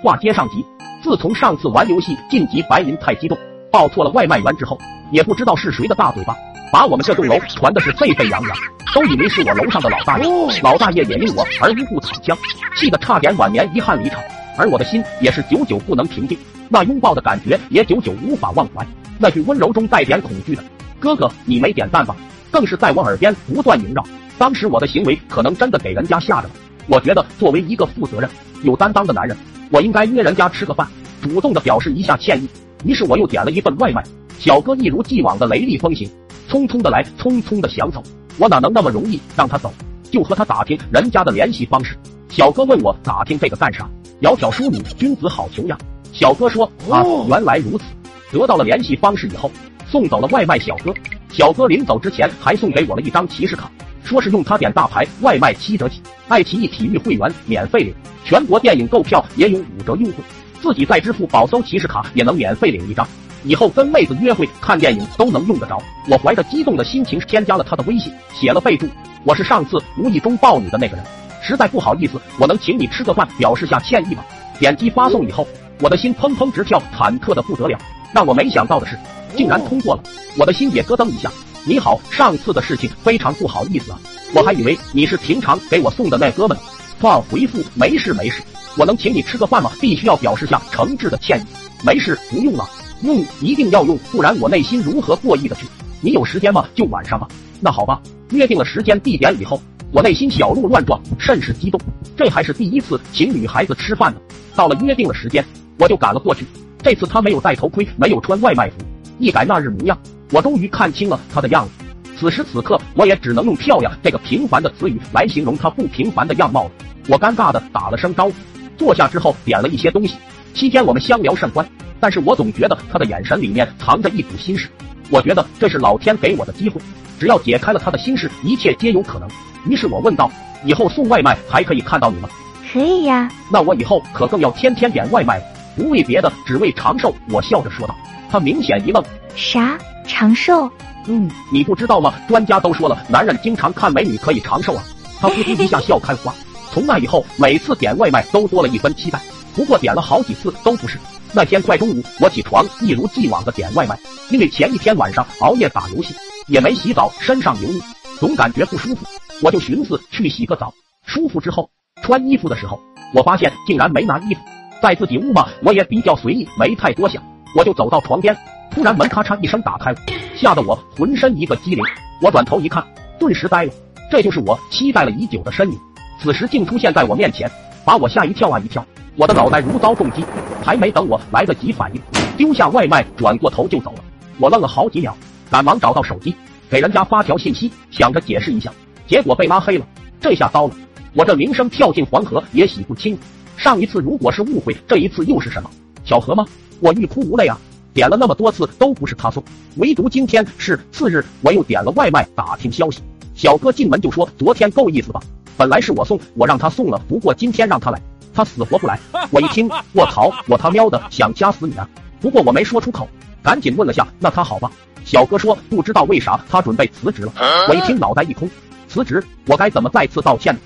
话接上集，自从上次玩游戏晋级白银太激动，报错了外卖员之后，也不知道是谁的大嘴巴，把我们这栋楼传的是沸沸扬扬，都以为是我楼上的老大爷，老大爷也因我而无故躺枪，气得差点晚年遗憾离场，而我的心也是久久不能平静，那拥抱的感觉也久久无法忘怀，那句温柔中带点恐惧的“哥哥，你没点赞吧”，更是在我耳边不断萦绕。当时我的行为可能真的给人家吓着了，我觉得作为一个负责任、有担当的男人。我应该约人家吃个饭，主动的表示一下歉意。于是我又点了一份外卖。小哥一如既往的雷厉风行，匆匆的来，匆匆的想走。我哪能那么容易让他走？就和他打听人家的联系方式。小哥问我打听这个干啥？窈窕淑女，君子好逑呀。小哥说啊，原来如此。得到了联系方式以后，送走了外卖小哥。小哥临走之前还送给我了一张骑士卡。说是用它点大牌外卖七折起，爱奇艺体育会员免费领，全国电影购票也有五折优惠，自己在支付宝搜骑士卡也能免费领一张，以后跟妹子约会看电影都能用得着。我怀着激动的心情添加了他的微信，写了备注，我是上次无意中抱你的那个人，实在不好意思，我能请你吃个饭表示下歉意吗？点击发送以后，我的心砰砰直跳，忐忑的不得了。让我没想到的是，竟然通过了，我的心也咯噔一下。你好，上次的事情非常不好意思啊，我还以为你是平常给我送的那哥们。放回复没事没事，我能请你吃个饭吗？必须要表示下诚挚的歉意。没事，不用了，用一定要用，不然我内心如何过意的去？你有时间吗？就晚上吧。那好吧，约定了时间地点以后，我内心小鹿乱撞，甚是激动。这还是第一次请女孩子吃饭呢。到了约定的时间，我就赶了过去。这次他没有戴头盔，没有穿外卖服，一改那日模样。我终于看清了他的样子，此时此刻，我也只能用漂亮这个平凡的词语来形容他不平凡的样貌了。我尴尬的打了声招呼，坐下之后点了一些东西。期间我们相聊甚欢，但是我总觉得他的眼神里面藏着一股心事。我觉得这是老天给我的机会，只要解开了他的心事，一切皆有可能。于是我问道：“以后送外卖还可以看到你吗？”“可以呀。”“那我以后可更要天天点外卖了，不为别的，只为长寿。”我笑着说道。他明显一愣：“啥？”长寿，嗯，你不知道吗？专家都说了，男人经常看美女可以长寿啊。他呼呼一下笑开花。从那以后，每次点外卖都多了一分期待。不过点了好几次都不是。那天快中午，我起床一如既往的点外卖，因为前一天晚上熬夜打游戏，也没洗澡，身上油腻，总感觉不舒服。我就寻思去洗个澡，舒服之后穿衣服的时候，我发现竟然没拿衣服。在自己屋嘛，我也比较随意，没太多想，我就走到床边。突然门咔嚓一声打开了，吓得我浑身一个激灵。我转头一看，顿时呆了。这就是我期待了已久的身影，此时竟出现在我面前，把我吓一跳啊一跳。我的脑袋如遭重击，还没等我来得及反应，丢下外卖，转过头就走了。我愣了好几秒，赶忙找到手机，给人家发条信息，想着解释一下，结果被拉黑了。这下糟了，我这名声跳进黄河也洗不清。上一次如果是误会，这一次又是什么巧合吗？我欲哭无泪啊！点了那么多次都不是他送，唯独今天是次日，我又点了外卖打听消息。小哥进门就说：“昨天够意思吧？本来是我送，我让他送了，不过今天让他来，他死活不来。”我一听，卧槽，我他喵的想掐死你啊！不过我没说出口，赶紧问了下：“那他好吧？”小哥说：“不知道为啥他准备辞职了。”我一听脑袋一空，辞职，我该怎么再次道歉呢？